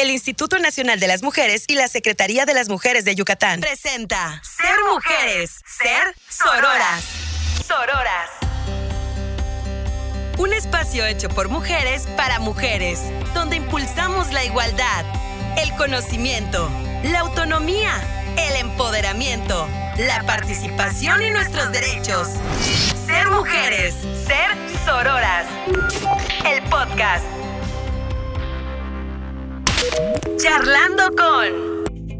el Instituto Nacional de las Mujeres y la Secretaría de las Mujeres de Yucatán. Presenta Ser Mujeres, Ser Sororas. Sororas. Un espacio hecho por mujeres para mujeres, donde impulsamos la igualdad, el conocimiento, la autonomía, el empoderamiento, la participación y nuestros derechos. Ser mujeres, ser sororas. El podcast. Charlando con...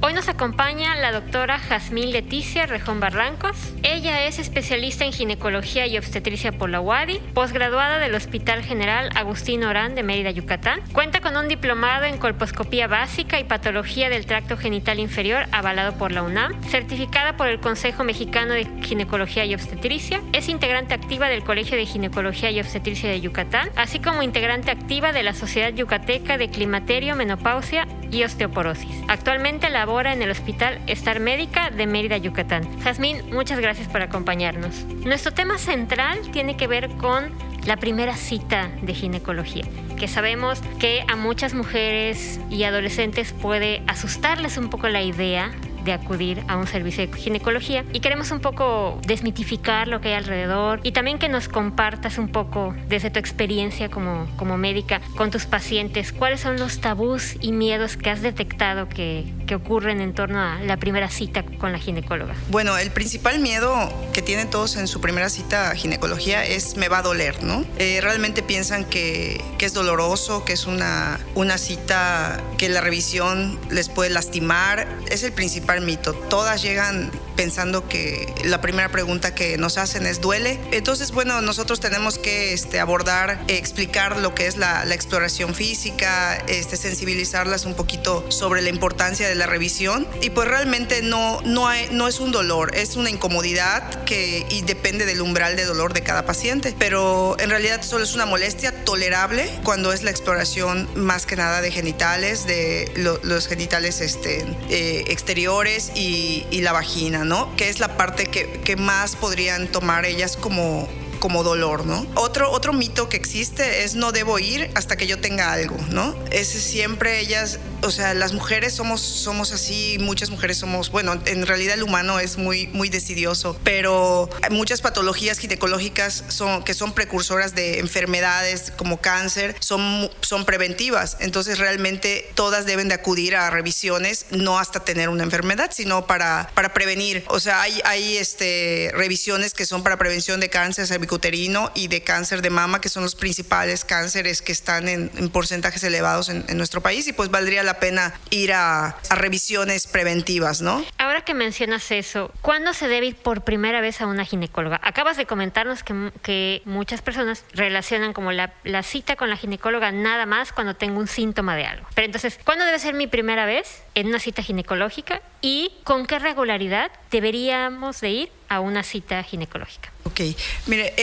Hoy nos acompaña la doctora Jazmín Leticia Rejón Barrancos. Ella es especialista en ginecología y obstetricia por la UADI, posgraduada del Hospital General Agustín Orán de Mérida, Yucatán. Cuenta con un diplomado en colposcopía básica y patología del tracto genital inferior avalado por la UNAM, certificada por el Consejo Mexicano de Ginecología y Obstetricia. Es integrante activa del Colegio de Ginecología y Obstetricia de Yucatán, así como integrante activa de la Sociedad Yucateca de Climaterio, Menopausia y Osteoporosis. Actualmente la en el Hospital Star Médica de Mérida, Yucatán. Jazmín, muchas gracias por acompañarnos. Nuestro tema central tiene que ver con la primera cita de ginecología, que sabemos que a muchas mujeres y adolescentes puede asustarles un poco la idea de acudir a un servicio de ginecología y queremos un poco desmitificar lo que hay alrededor y también que nos compartas un poco desde tu experiencia como, como médica con tus pacientes cuáles son los tabús y miedos que has detectado que, que ocurren en torno a la primera cita con la ginecóloga. Bueno, el principal miedo que tienen todos en su primera cita a ginecología es me va a doler, ¿no? Eh, realmente piensan que, que es doloroso, que es una, una cita que la revisión les puede lastimar. Es el principal mito. Todas llegan pensando que la primera pregunta que nos hacen es ¿duele? Entonces, bueno, nosotros tenemos que este, abordar, explicar lo que es la, exploración física, este, sensibilizarlas un poquito sobre la importancia de la revisión y pues realmente no, no, no es un dolor, es una incomodidad que y depende del umbral de dolor de cada paciente, pero en realidad solo es una molestia tolerable cuando es la exploración más que nada de genitales, de los genitales este, eh, exteriores y, y la vagina, ¿no? Que es la parte que, que más podrían tomar ellas como como dolor, ¿no? Otro, otro mito que existe es no debo ir hasta que yo tenga algo, ¿no? Es siempre ellas o sea, las mujeres somos, somos así, muchas mujeres somos, bueno, en realidad el humano es muy, muy decidioso, pero muchas patologías ginecológicas son, que son precursoras de enfermedades como cáncer son, son preventivas, entonces realmente todas deben de acudir a revisiones, no hasta tener una enfermedad, sino para, para prevenir. O sea, hay, hay este, revisiones que son para prevención de cáncer cervicuterino y de cáncer de mama, que son los principales cánceres que están en, porcentajes elevados en, en nuestro país y pues valdría la pena ir a, revisiones preventivas, ¿no? Ahora que mencionas eso, ¿cuándo se debe ir por primera vez a una ginecóloga? Acabas de comentarnos que, que muchas personas relacionan como la, la cita con la ginecóloga nada más cuando tengo un síntoma de algo. Pero entonces, ¿cuándo debe ser mi primera vez en una cita ginecológica y con qué regularidad deberíamos de ir a una cita ginecológica? Ok, mire,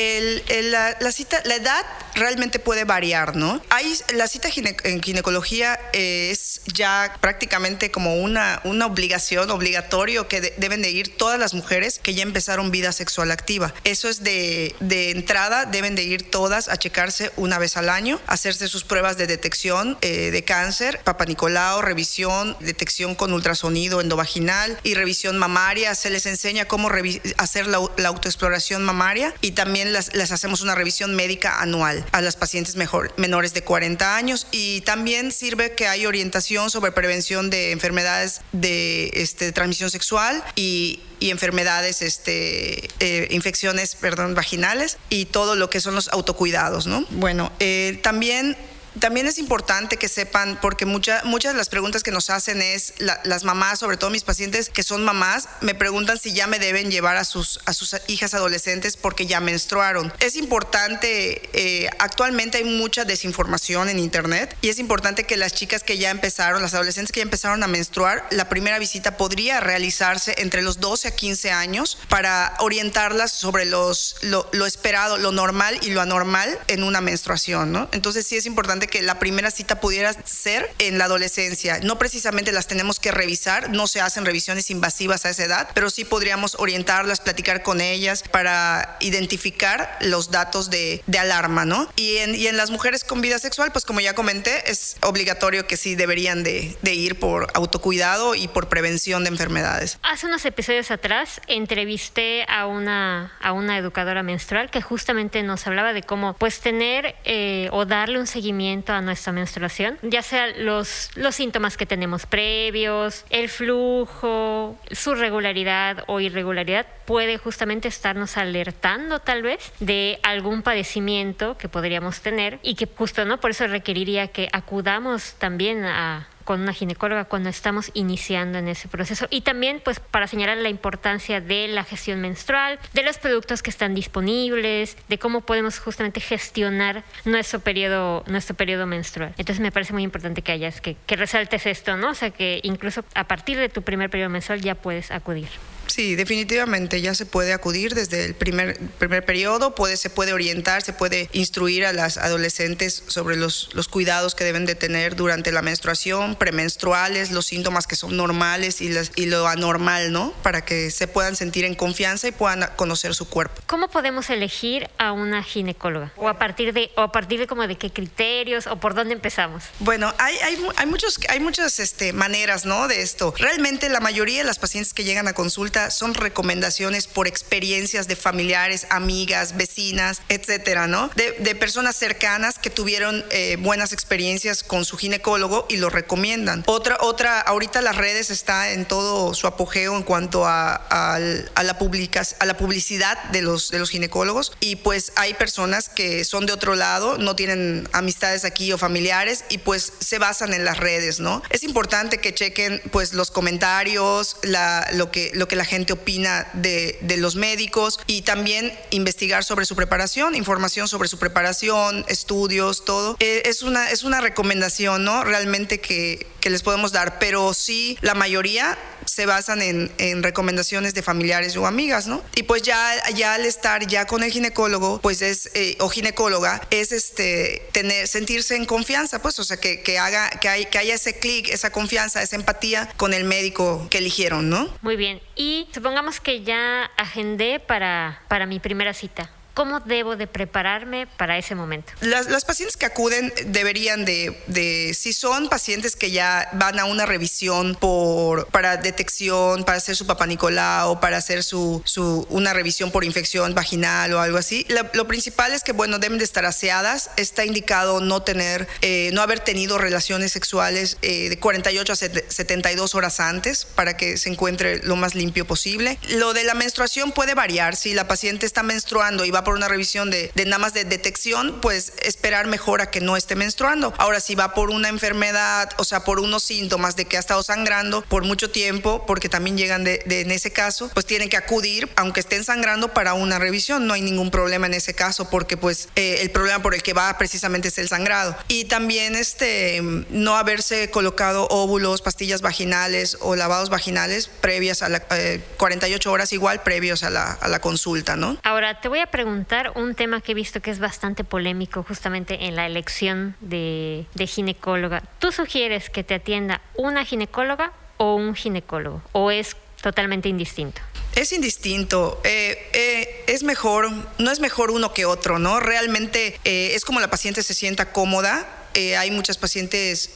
la, cita, la edad realmente puede variar, ¿no? Hay, la cita en ginecología es ya prácticamente como una, una obligación, obligatorio que deben de ir todas las mujeres que ya empezaron vida sexual activa. Eso es de, de, entrada, deben de ir todas a checarse una vez al año, hacerse sus pruebas de detección eh, de cáncer, papanicolao, revisión, detección con ultrasonido endovaginal y revisión mamaria. Se les enseña cómo hacer la, la autoexploración mamaria y también las, les hacemos una revisión médica anual a las pacientes mejor, menores de 40 años y también sirve que hay orientación sobre prevención de enfermedades de este, transmisión sexual y, y enfermedades, este, eh, infecciones, perdón, vaginales y todo lo que son los autocuidados, ¿no? Bueno, eh, también también es importante que sepan, porque muchas muchas de las preguntas que nos hacen es las mamás, sobre todo mis pacientes que son mamás, me preguntan si ya me deben llevar a sus, a sus hijas adolescentes porque ya menstruaron. Es importante, eh, actualmente hay mucha desinformación en Internet y es importante que las chicas que ya empezaron, las adolescentes que ya empezaron a menstruar, la primera visita podría realizarse entre los 12 a 15 años para orientarlas sobre los, lo, lo esperado, lo normal y lo anormal en una menstruación, ¿no? Entonces sí es importante de que la primera cita pudiera ser en la adolescencia. No precisamente las tenemos que revisar, no se hacen revisiones invasivas a esa edad, pero sí podríamos orientarlas, platicar con ellas para identificar los datos de, de alarma, ¿no? Y en, y en, las mujeres con vida sexual, pues como ya comenté, es obligatorio que sí deberían de, de ir por autocuidado y por prevención de enfermedades. Hace unos episodios atrás entrevisté a una, a una educadora menstrual que justamente nos hablaba de cómo pues tener eh, o darle un seguimiento a nuestra menstruación, ya sea los, los síntomas que tenemos previos, el flujo, su regularidad o irregularidad, puede justamente estarnos alertando tal vez de algún padecimiento que podríamos tener y que justo no por eso requeriría que acudamos también a con una ginecóloga cuando estamos iniciando en ese proceso y también pues para señalar la importancia de la gestión menstrual, de los productos que están disponibles, de cómo podemos justamente gestionar nuestro periodo nuestro periodo menstrual. Entonces me parece muy importante que hayas que, que resaltes esto, ¿no? O sea que incluso a partir de tu primer periodo menstrual ya puedes acudir. Sí, definitivamente ya se puede acudir desde el primer, primer periodo, puede, se puede orientar, se puede instruir a las adolescentes sobre los, los cuidados que deben de tener durante la menstruación, premenstruales, los síntomas que son normales y, y lo anormal, ¿no? Para que se puedan sentir en confianza y puedan conocer su cuerpo. ¿Cómo podemos elegir a una ginecóloga? ¿O a partir de, o a partir de como de qué criterios o por dónde empezamos? Bueno, hay, hay, hay muchos, hay muchas este, maneras, ¿no? De esto. Realmente la mayoría de las pacientes que llegan a consulta son recomendaciones por experiencias de familiares, amigas, vecinas, etcétera, ¿no? De, personas cercanas que tuvieron eh, buenas experiencias con su ginecólogo y lo recomiendan. Otra, otra, ahorita las redes está en todo su apogeo en cuanto a, a, la, publicas, a la publicidad de los, de los ginecólogos y pues hay personas que son de otro lado, no tienen amistades aquí o familiares y pues se basan en las redes, ¿no? Es importante que chequen pues los comentarios, la, lo, que, lo que la gente opina de, de, los médicos y también investigar sobre su preparación, información sobre su preparación, estudios, todo. Eh, es, una, es una recomendación, ¿no? Realmente que, que les podemos dar, pero sí, la mayoría se basan en, en, recomendaciones de familiares o amigas, ¿no? Y pues ya, ya al estar ya con el ginecólogo, pues es, eh, o ginecóloga, es este, tener, sentirse en confianza, pues, o sea, que, que haga, que, hay, que haya ese clic, esa confianza, esa empatía con el médico que eligieron, ¿no? Muy bien. Y supongamos que ya agendé para, para mi primera cita. ¿Cómo debo de prepararme para ese momento? Las, las pacientes que acuden deberían de, de, si son pacientes que ya van a una revisión por, para detección, para hacer su papá Nicolau, para hacer su, su, una revisión por infección vaginal o algo así, lo, principal es que, bueno, deben de estar aseadas. Está indicado no tener, eh, no haber tenido relaciones sexuales eh, de 48 a 72 horas antes para que se encuentre lo más limpio posible. Lo de la menstruación puede variar. Si la paciente está menstruando y va por una revisión de, de, nada más de detección, pues esperar mejor a que no esté menstruando. Ahora, si va por una enfermedad, o sea, por unos síntomas de que ha estado sangrando por mucho tiempo, porque también llegan de, de en ese caso, pues tienen que acudir, aunque estén sangrando, para una revisión. No hay ningún problema en ese caso, porque pues eh, el problema por el que va precisamente es el sangrado. Y también este, no haberse colocado óvulos, pastillas vaginales o lavados vaginales previas a la eh, 48 horas igual previos a la, a la consulta, ¿no? Ahora, te voy a preguntar un tema que he visto que es bastante polémico justamente en la elección de, ginecóloga. ¿Tú sugieres que te atienda una ginecóloga o un ginecólogo? ¿O es totalmente indistinto? Es indistinto, eh, eh, es mejor, no es mejor uno que otro, ¿no? Realmente eh, es como la paciente se sienta cómoda. hay muchas pacientes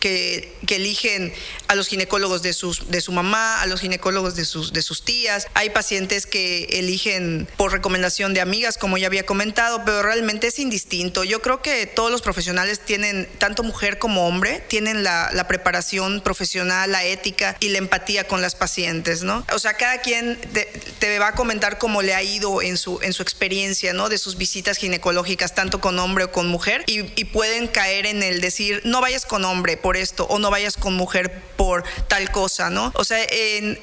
que, que, eligen a los ginecólogos de, sus, de su mamá, a los ginecólogos de sus, de sus tías. Hay pacientes que eligen por recomendación de amigas, como ya había comentado, pero realmente es indistinto. Yo creo que todos los profesionales tienen, tanto mujer como hombre, tienen la, la preparación profesional, la ética y la empatía con las pacientes, ¿no? O sea, cada quien te, te va a comentar cómo le ha ido en su, en su experiencia, ¿no? De sus visitas ginecológicas, tanto con hombre o con mujer, y, y pueden caer en el decir, no vayas con hombre, por esto o no vayas con mujer por tal cosa, ¿no? O sea,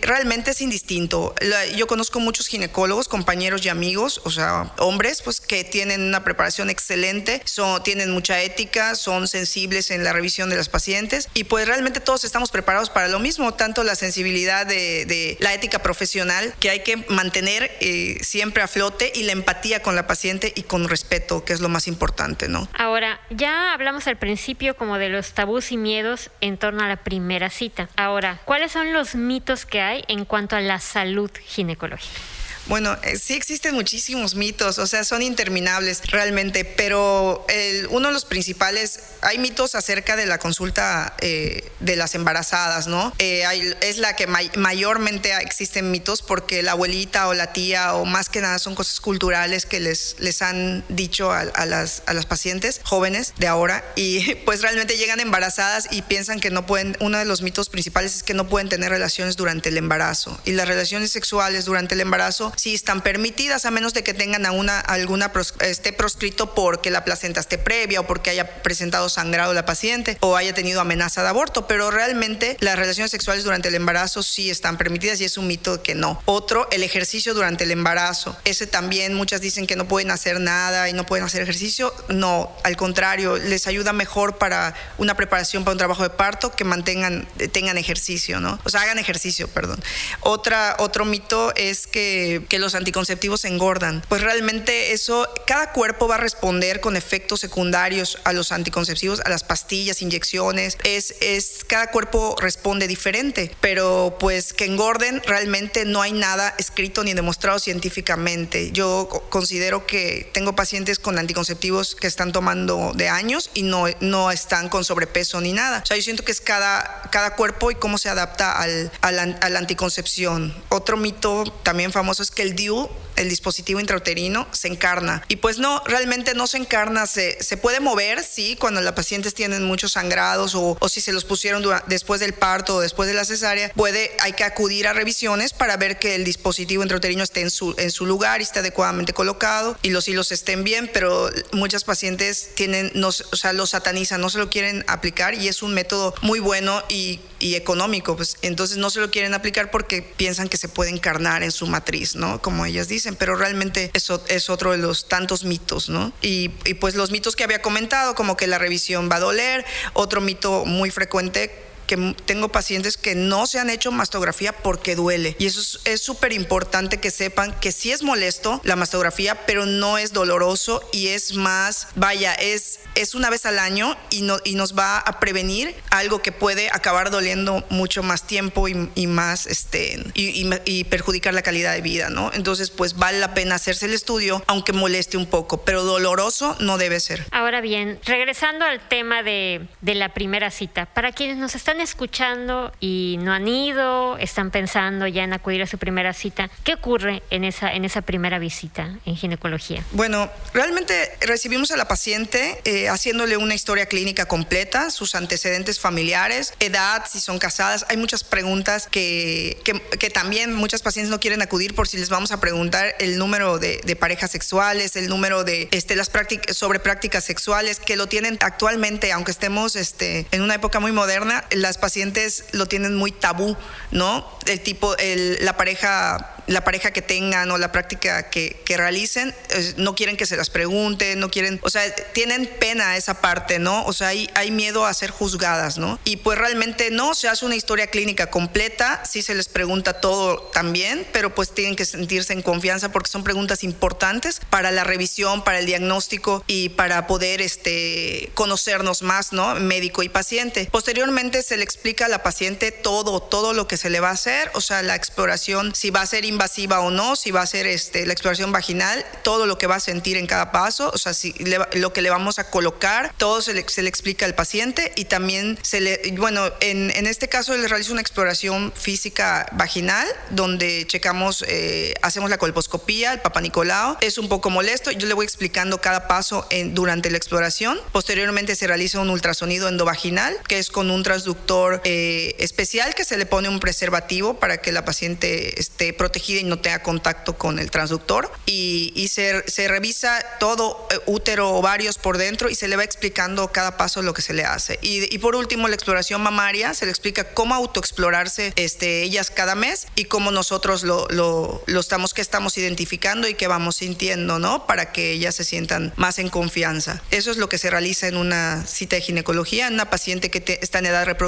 realmente es indistinto. yo conozco muchos ginecólogos, compañeros y amigos, o sea, hombres, pues que tienen una preparación excelente, son, tienen mucha ética, son sensibles en la revisión de las pacientes y pues realmente todos estamos preparados para lo mismo, tanto la sensibilidad de, la ética profesional que hay que mantener eh, siempre a flote y la empatía con la paciente y con respeto, que es lo más importante, ¿no? Ahora, ya hablamos al principio como de los tabús y miedos en torno a la primera cita. Ahora, ¿cuáles son los mitos que hay en cuanto a la salud ginecológica? Bueno, eh, sí existen muchísimos mitos, o sea, son interminables realmente, pero uno de los principales, hay mitos acerca de la consulta eh, de las embarazadas, ¿no? Eh, es la que mayormente existen mitos porque la abuelita o la tía o más que nada son cosas culturales que les, les han dicho a, las, a las pacientes jóvenes de ahora y pues realmente llegan embarazadas y piensan que no pueden, uno de los mitos principales es que no pueden tener relaciones durante el embarazo y las relaciones sexuales durante el embarazo sí están permitidas a menos de que tengan una, alguna esté proscrito porque la placenta esté previa o porque haya presentado sangrado la paciente o haya tenido amenaza de aborto, pero realmente las relaciones sexuales durante el embarazo sí están permitidas y es un mito que no. Otro, el ejercicio durante el embarazo. Ese también muchas dicen que no pueden hacer nada y no pueden hacer ejercicio. No, al contrario, les ayuda mejor para una preparación para un trabajo de parto que mantengan tengan ejercicio, ¿no? O sea, hagan ejercicio, perdón. Otra otro mito es que que los anticonceptivos engordan. Pues realmente eso, cada cuerpo va a responder con efectos secundarios a los anticonceptivos, a las pastillas, inyecciones. Es, es, cada cuerpo responde diferente, pero pues que engorden realmente no hay nada escrito ni demostrado científicamente. Yo considero que tengo pacientes con anticonceptivos que están tomando de años y no, no están con sobrepeso ni nada. O sea, yo siento que es cada, cada cuerpo y cómo se adapta al, al, a la anticoncepción. Otro mito también famoso es que el DIU el dispositivo intrauterino se encarna. Y pues no, realmente no se encarna, se, se puede mover, sí, cuando las pacientes tienen muchos sangrados o, o si se los pusieron después del parto o después de la cesárea, puede, hay que acudir a revisiones para ver que el dispositivo intrauterino esté en su, en su lugar y esté adecuadamente colocado y los hilos estén bien, pero muchas pacientes tienen, no, o sea, lo satanizan, no se lo quieren aplicar y es un método muy bueno y, y económico, pues entonces no se lo quieren aplicar porque piensan que se puede encarnar en su matriz, ¿no? Como ellas dicen pero realmente eso es otro de los tantos mitos, ¿no? Y, y pues los mitos que había comentado, como que la revisión va a doler, otro mito muy frecuente que tengo pacientes que no se han hecho mastografía porque duele. Y eso es súper importante que sepan que sí es molesto la mastografía, pero no es doloroso y es más, vaya, es, es una vez al año y, no, y nos va a prevenir algo que puede acabar doliendo mucho más tiempo y, más, este, y, perjudicar la calidad de vida, ¿no? Entonces, pues vale la pena hacerse el estudio, aunque moleste un poco, pero doloroso no debe ser. Ahora bien, regresando al tema de, de la primera cita, para quienes nos están escuchando y no han ido, están pensando ya en acudir a su primera cita, ¿qué ocurre en esa, en esa primera visita en ginecología? Bueno, realmente recibimos a la paciente eh, haciéndole una historia clínica completa, sus antecedentes familiares, edad, si son casadas. Hay muchas preguntas que, que, también muchas pacientes no quieren acudir por si les vamos a preguntar el número de, de parejas sexuales, el número de este, las prácticas sobre prácticas sexuales que lo tienen actualmente, aunque estemos este, en una época muy moderna, las pacientes lo tienen muy tabú, ¿no? El tipo, el, la pareja la pareja que tengan o la práctica que, que realicen, no quieren que se las pregunten, no quieren, o sea, tienen pena esa parte, ¿no? O sea, hay, hay miedo a ser juzgadas, ¿no? Y pues realmente no, se hace una historia clínica completa, sí se les pregunta todo también, pero pues tienen que sentirse en confianza porque son preguntas importantes para la revisión, para el diagnóstico y para poder este, conocernos más, ¿no? Médico y paciente. Posteriormente se le explica a la paciente todo, todo lo que se le va a hacer, o sea, la exploración, si va a ser invasiva o no, si va a ser este, la exploración vaginal, todo lo que va a sentir en cada paso, o sea, si lo que le vamos a colocar, todo se le, se le, explica al paciente y también se le, bueno, en, en este caso le realiza una exploración física vaginal donde checamos, eh, hacemos la colposcopía, el papá Nicolau, es un poco molesto, yo le voy explicando cada paso en, durante la exploración, posteriormente se realiza un ultrasonido endovaginal, que es con un transductor eh, especial que se le pone un preservativo para que la paciente esté protegida y no tenga contacto con el transductor. Y, y se, se, revisa todo, eh, útero, ovarios por dentro, y se le va explicando cada paso lo que se le hace. Y, y por último, la exploración mamaria, se le explica cómo autoexplorarse este, ellas cada mes y cómo nosotros lo, lo, lo estamos, que estamos identificando y que vamos sintiendo, ¿no? Para que ellas se sientan más en confianza. Eso es lo que se realiza en una cita de ginecología, en una paciente que te, está en edad reproductiva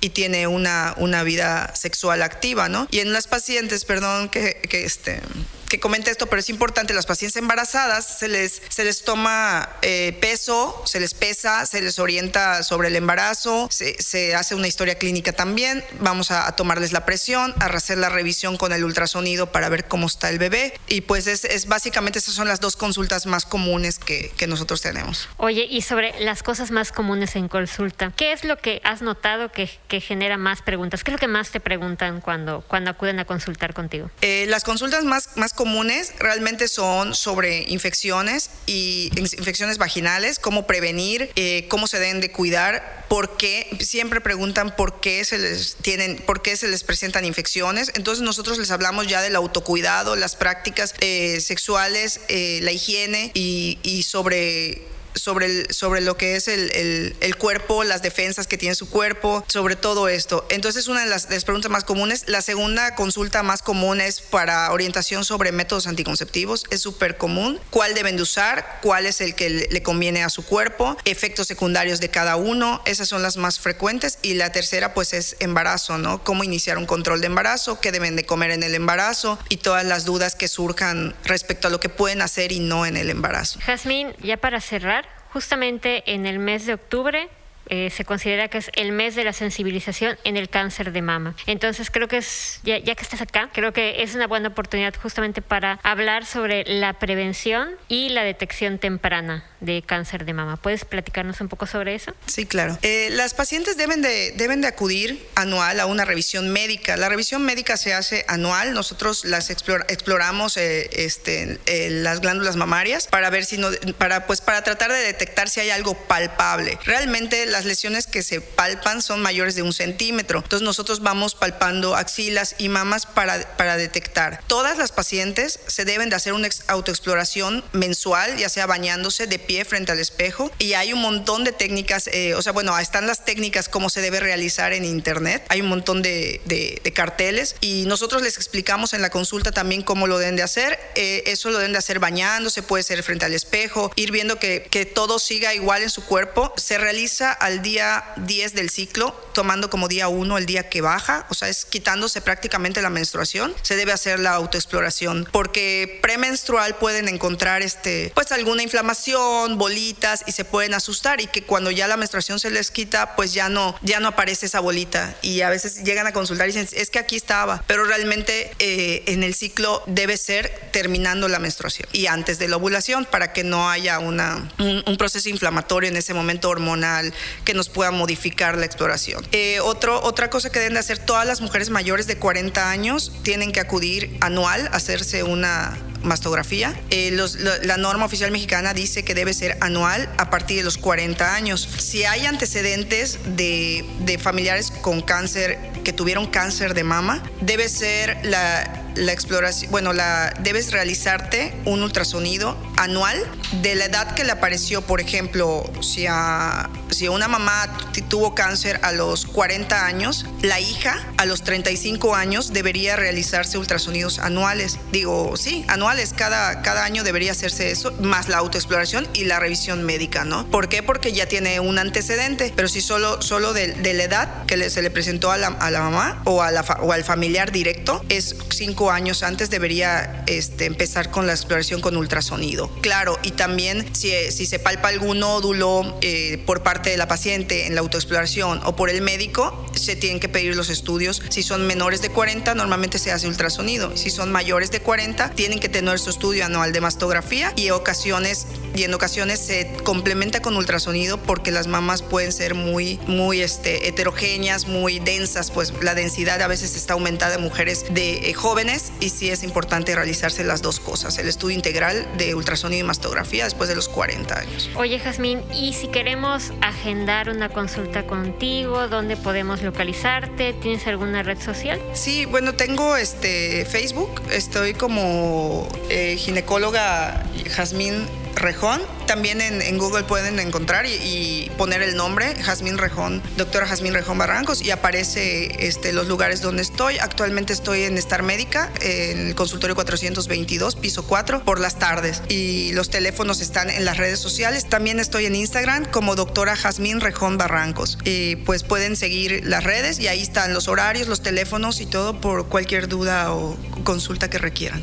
y tiene una, una vida sexual activa, ¿no? Y en las pacientes, perdón, que, que este que comente esto, pero es importante, las pacientes embarazadas se les, se les toma eh, peso, se les pesa, se les orienta sobre el embarazo, se, se hace una historia clínica también, vamos a, a, tomarles la presión, a hacer la revisión con el ultrasonido para ver cómo está el bebé y pues es, es básicamente esas son las dos consultas más comunes que, que, nosotros tenemos. Oye, y sobre las cosas más comunes en consulta, ¿qué es lo que has notado que, que genera más preguntas? ¿Qué es lo que más te preguntan cuando, cuando acuden a consultar contigo? Eh, las consultas más, más comunes realmente son sobre infecciones y infecciones vaginales, cómo prevenir, eh, cómo se deben de cuidar, por qué, siempre preguntan por qué se les tienen, por qué se les presentan infecciones. Entonces nosotros les hablamos ya del autocuidado, las prácticas eh, sexuales, eh, la higiene y, y sobre sobre, el, sobre lo que es el, el, el, cuerpo, las defensas que tiene su cuerpo, sobre todo esto. Entonces, una de las, de las, preguntas más comunes. La segunda consulta más común es para orientación sobre métodos anticonceptivos. Es súper común. ¿Cuál deben de usar? ¿Cuál es el que le, conviene a su cuerpo? Efectos secundarios de cada uno. Esas son las más frecuentes. Y la tercera, pues, es embarazo, ¿no? Cómo iniciar un control de embarazo, qué deben de comer en el embarazo y todas las dudas que surjan respecto a lo que pueden hacer y no en el embarazo. Jazmín, ya para cerrar, justamente en el mes de octubre eh, se considera que es el mes de la sensibilización en el cáncer de mama. Entonces creo que es, ya, ya, que estás acá, creo que es una buena oportunidad justamente para hablar sobre la prevención y la detección temprana de cáncer de mama. ¿Puedes platicarnos un poco sobre eso? Sí, claro. Eh, las pacientes deben de, deben de acudir anual a una revisión médica. La revisión médica se hace anual. Nosotros las explora, exploramos eh, este, eh, las glándulas mamarias para ver si no, para, pues, para tratar de detectar si hay algo palpable. Realmente las lesiones que se palpan son mayores de un centímetro. Entonces nosotros vamos palpando axilas y mamas para, para detectar. Todas las pacientes se deben de hacer una autoexploración mensual, ya sea bañándose de pie frente al espejo y hay un montón de técnicas, eh, o sea, bueno, están las técnicas cómo se debe realizar en internet, hay un montón de, de, de, carteles y nosotros les explicamos en la consulta también cómo lo deben de hacer, eh, eso lo deben de hacer bañándose, puede ser frente al espejo, ir viendo que, que todo siga igual en su cuerpo, se realiza al día 10 del ciclo, tomando como día 1 el día que baja, o sea, es quitándose prácticamente la menstruación, se debe hacer la autoexploración, porque premenstrual pueden encontrar este, pues alguna inflamación, bolitas y se pueden asustar y que cuando ya la menstruación se les quita, pues ya no, ya no aparece esa bolita y a veces llegan a consultar y dicen, es que aquí estaba, pero realmente eh, en el ciclo debe ser terminando la menstruación y antes de la ovulación para que no haya una, un, un proceso inflamatorio en ese momento hormonal que nos pueda modificar la exploración. Eh, otro, otra cosa que deben de hacer todas las mujeres mayores de 40 años tienen que acudir anual a hacerse una mastografía. Eh, la, norma oficial mexicana dice que debe ser anual a partir de los 40 años. Si hay antecedentes de, de familiares con cáncer, que tuvieron cáncer de mama, debe ser la, la exploración, bueno, la, debes realizarte un ultrasonido anual de la edad que le apareció, por ejemplo, si a, si una mamá tuvo cáncer a los 40 años, la hija a los 35 años debería realizarse ultrasonidos anuales. Digo, sí, anuales, cada, cada año debería hacerse eso, más la autoexploración y la revisión médica, ¿no? ¿Por qué? Porque ya tiene un antecedente, pero si solo, solo de, la edad que se le presentó a la, a la mamá o, a o al familiar directo, es 5 años antes debería este, empezar con la exploración con ultrasonido. Claro, y también si, si se palpa algún nódulo eh, por parte de la paciente en la autoexploración o por el médico, se tienen que pedir los estudios. Si son menores de 40, normalmente se hace ultrasonido. Si son mayores de 40, tienen que tener su estudio anual de mastografía y, ocasiones, y en ocasiones se complementa con ultrasonido porque las mamas pueden ser muy, muy este, heterogéneas, muy densas, pues la densidad a veces está aumentada en mujeres de eh, jóvenes y sí es importante realizarse las dos cosas, el estudio integral de ultrasonido ultrasonido y mastografía después de los 40 años. Oye, Jazmín, ¿y si queremos agendar una consulta contigo, dónde podemos localizarte? ¿Tienes alguna red social? Sí, bueno, tengo este Facebook, estoy como eh, ginecóloga Jazmín Rejón. También en, Google pueden encontrar y, poner el nombre, Jazmín Rejón, doctora Jazmín Rejón Barrancos, y aparece este, los lugares donde estoy. Actualmente estoy en Star Médica, en el consultorio 422, piso 4, por las tardes. Y los teléfonos están en las redes sociales. También estoy en Instagram como doctora Jazmín Rejón Barrancos. Y pues pueden seguir las redes y ahí están los horarios, los teléfonos y todo por cualquier duda o consulta que requieran.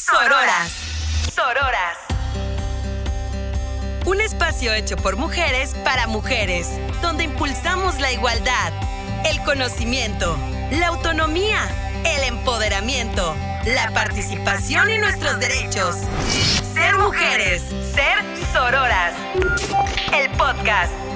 Sororas. Sororas. Un espacio hecho por mujeres para mujeres, donde impulsamos la igualdad, el conocimiento, la autonomía, el empoderamiento, la participación y nuestros derechos. Ser mujeres, ser sororas. El podcast.